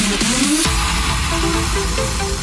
Thank you.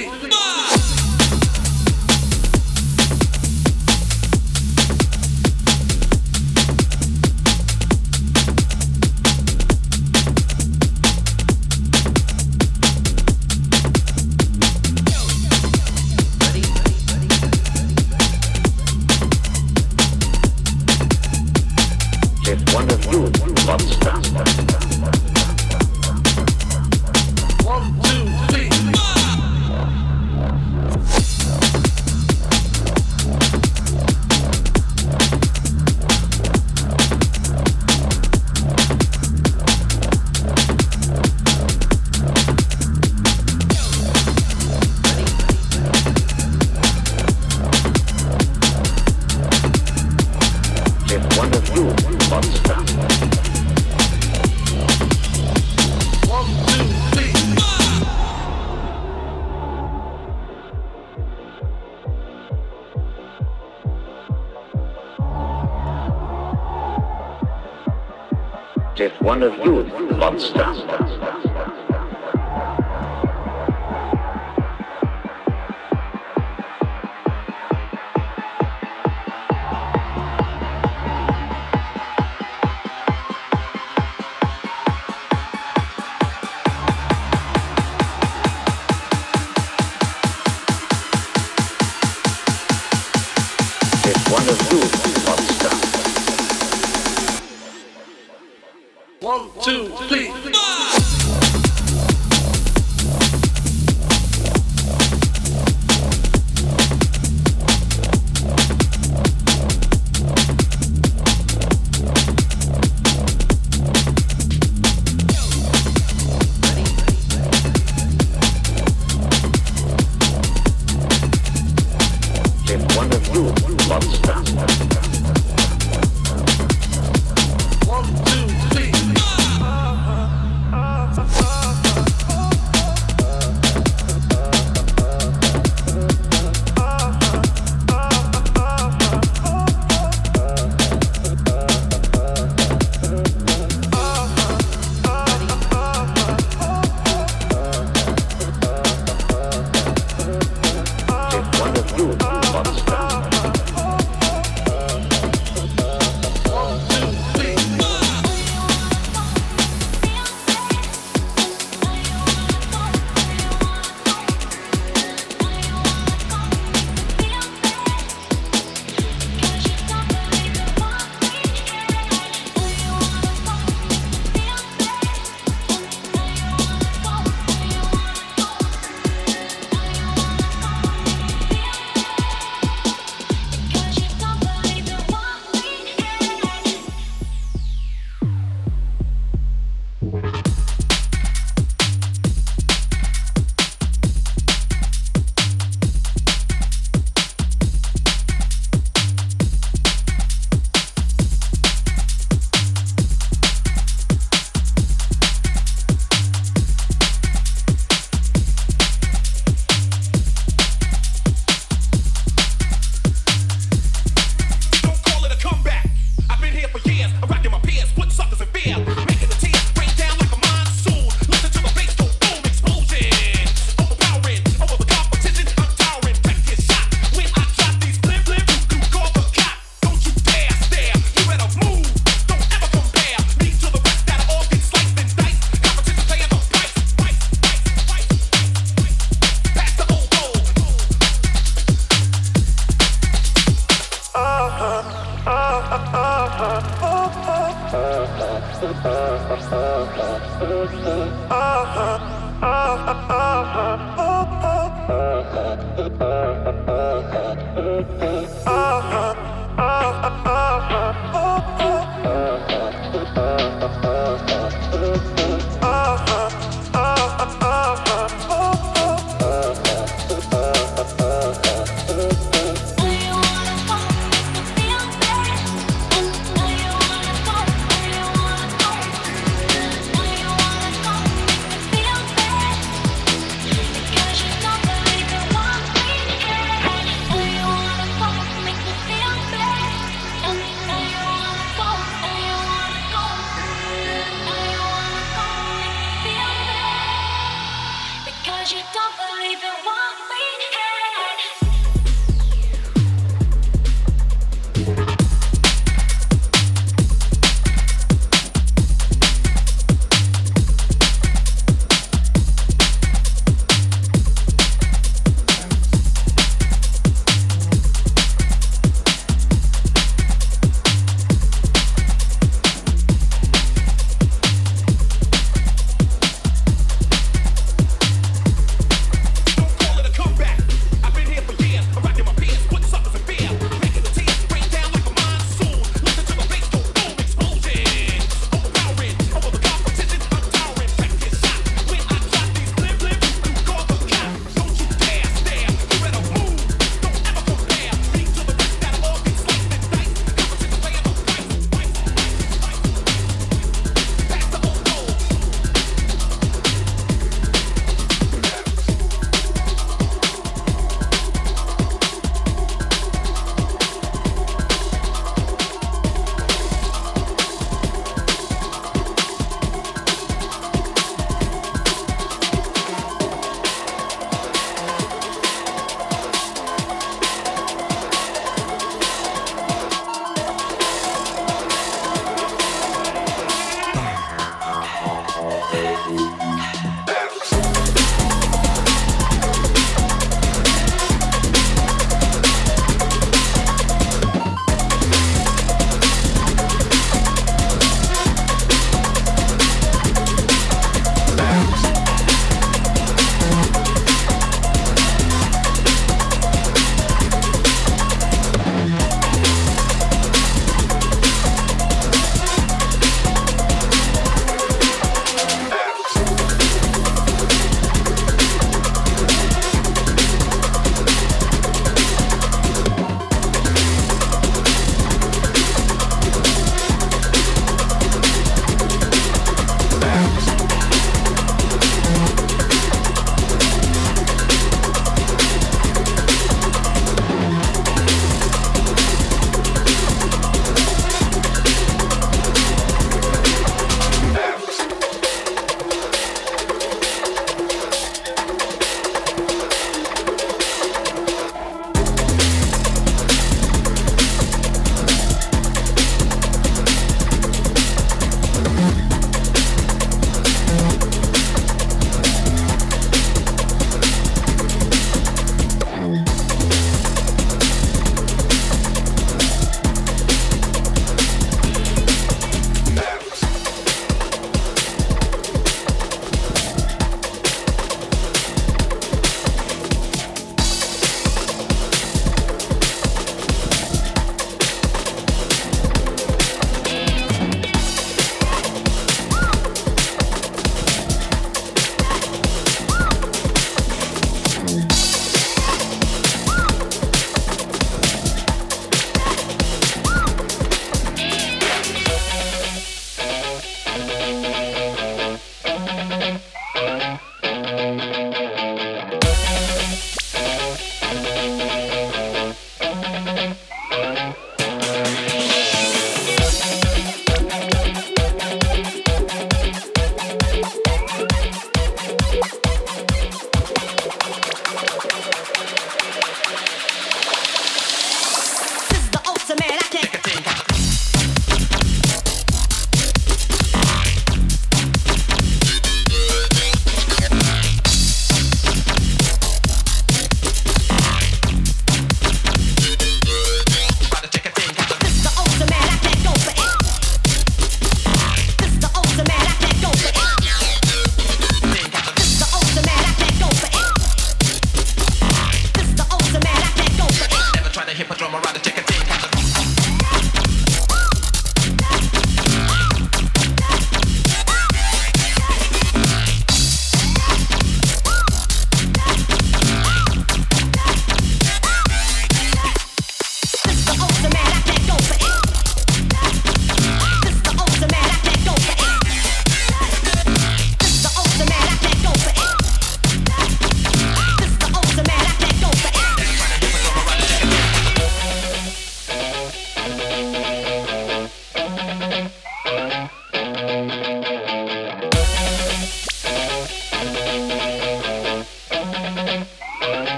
Sí.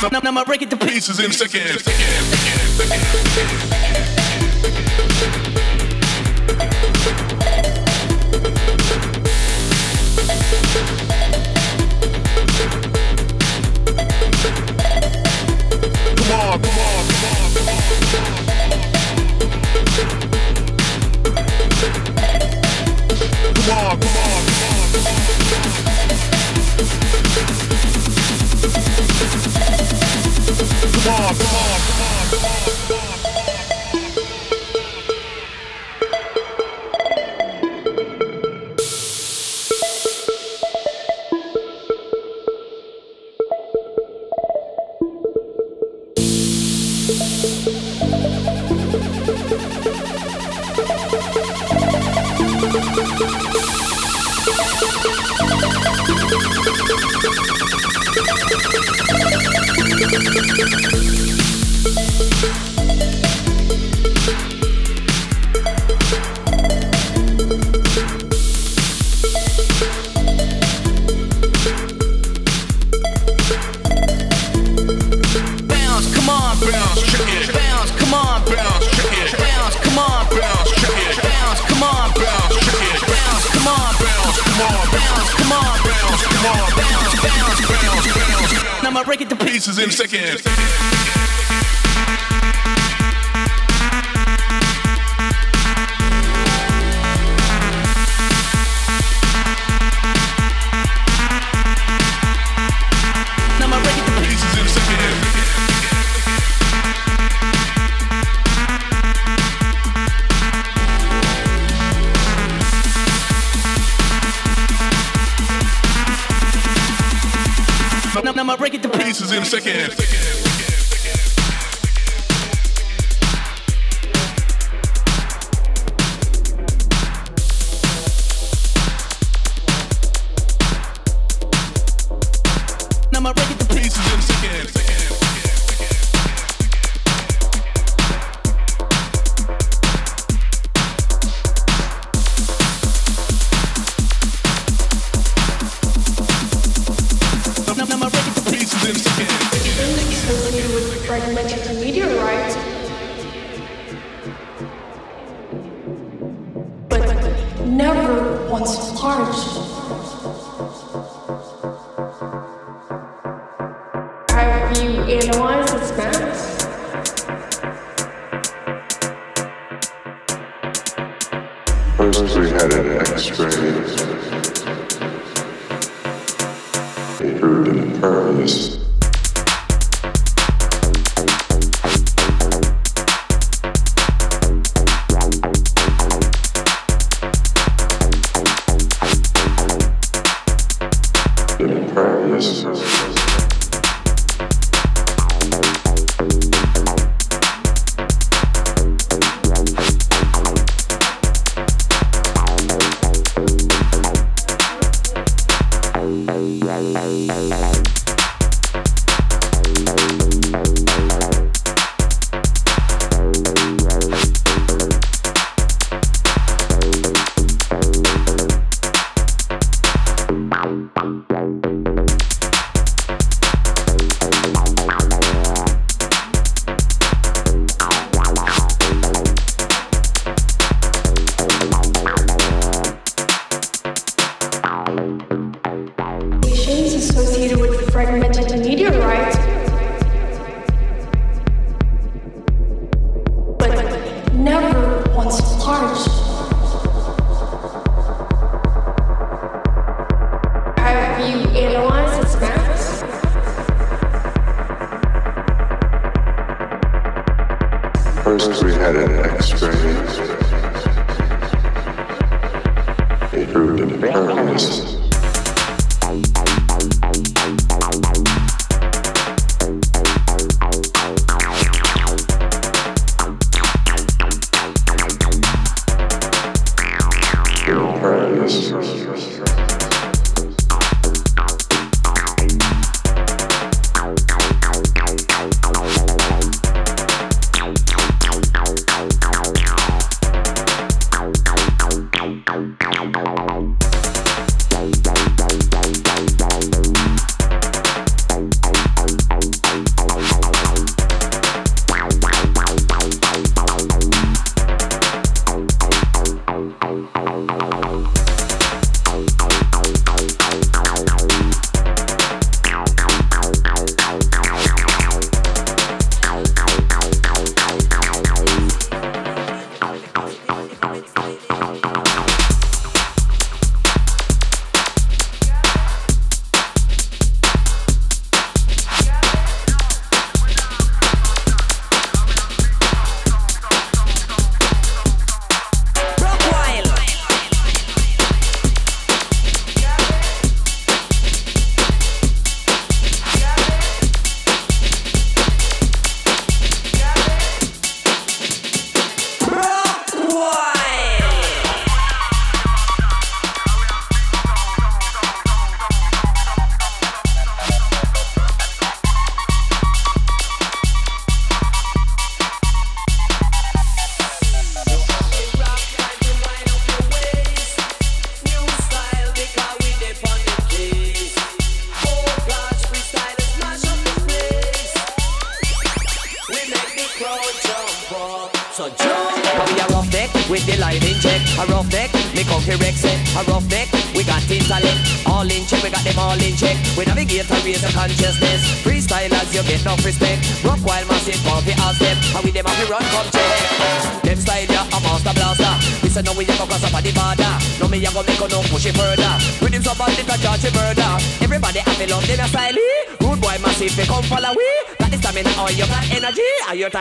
Now I'ma break it to pieces in seconds. seconds, seconds, seconds I'ma break it to pieces in a second. bằng bằng bằng bằng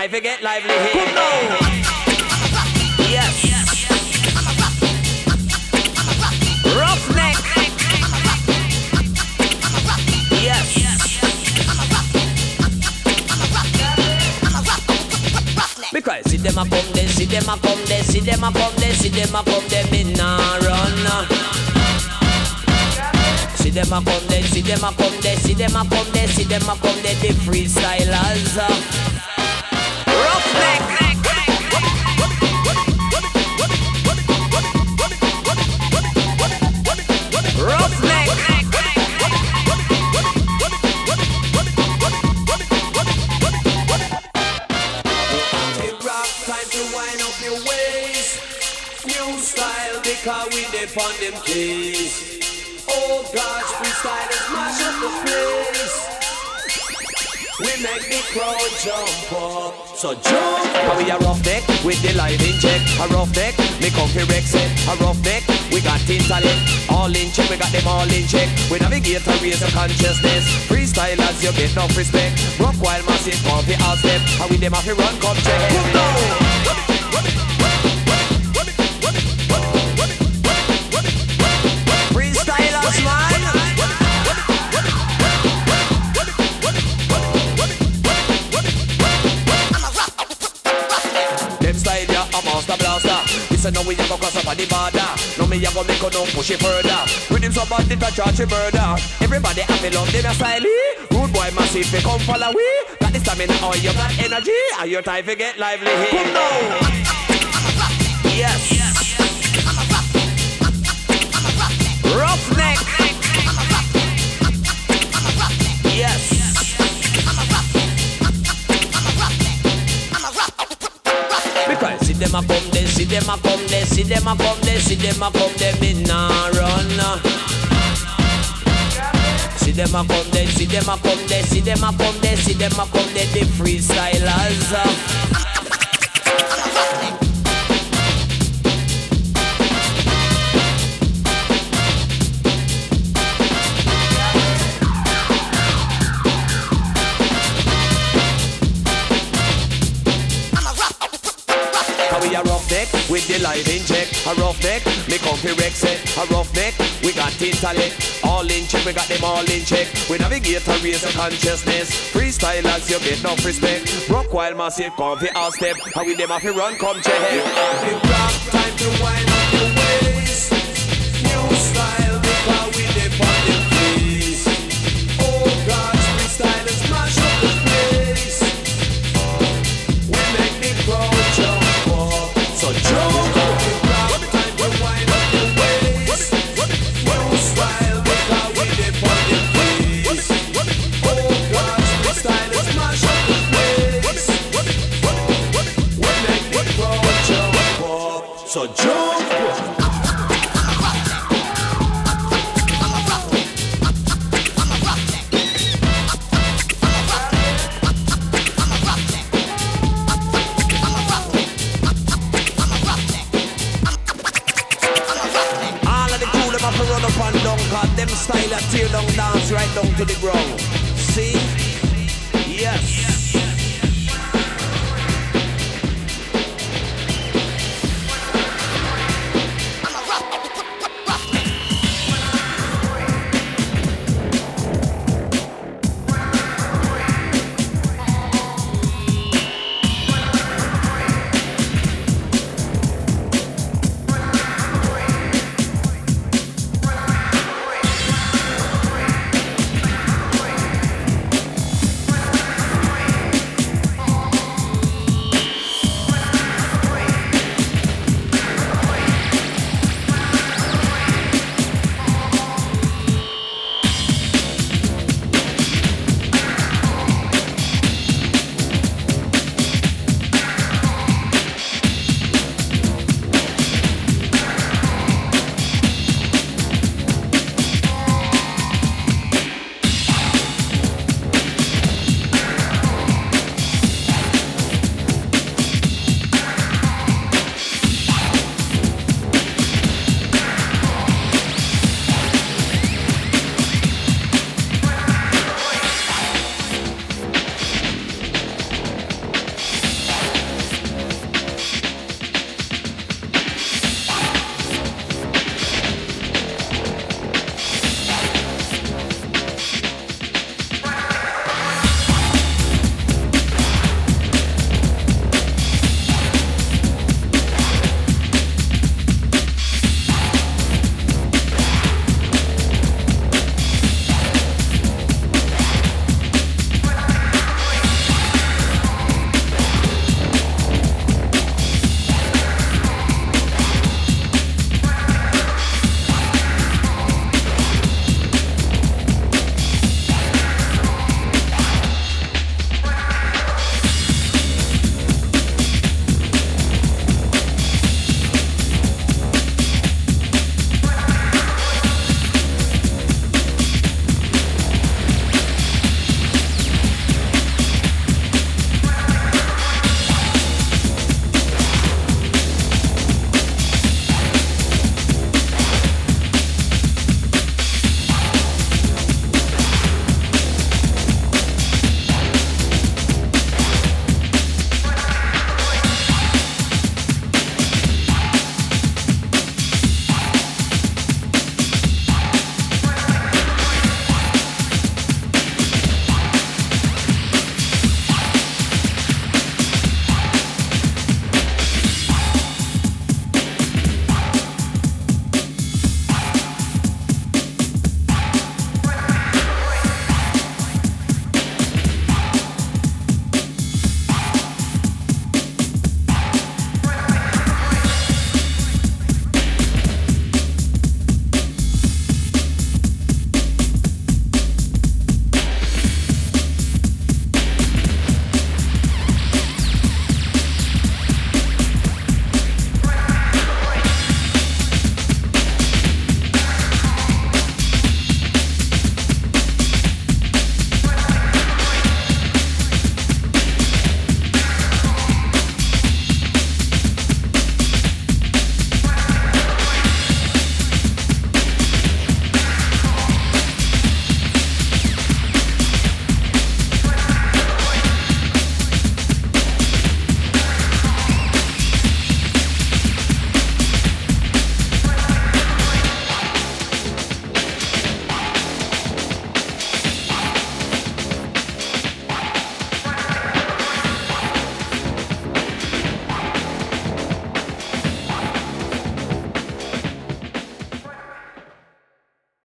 Time to get lively on. Oh gosh, freestylers mash up the place. We make the crowd jump up. So jump! How we a rough neck with the live in check. A rough neck, me fi Rex it. A rough neck, we got intellect. All in check, we got them all in check. We navigate and raise the consciousness. Freestylers, you get enough respect. Rock while massive, fi all step. How we them have to run, come check. Come down! Say no we a go cross up on the border. No me a go make no push it further. With him so bad it a charge a murder. Everybody a love them a style. Rude boy massive they come follow we. Got the stamina or you got energy. Are your time to get lively here? Come now. Yes. Roughneck. Them a come there, see them a come there, see them a come there, see them a come there, me nah run. See them a come there, see them a come there, see them a come there, see them a come there, the freestylers. With the live in check. A rough neck, me come fi Rex it. A rough neck, we got intellect. All in check, we got them all in check. We navigate a raise the consciousness. freestyle Freestylers, you get no respect. Rock while massive, come fi all step. How we them have to run, come check. Rock, time to wind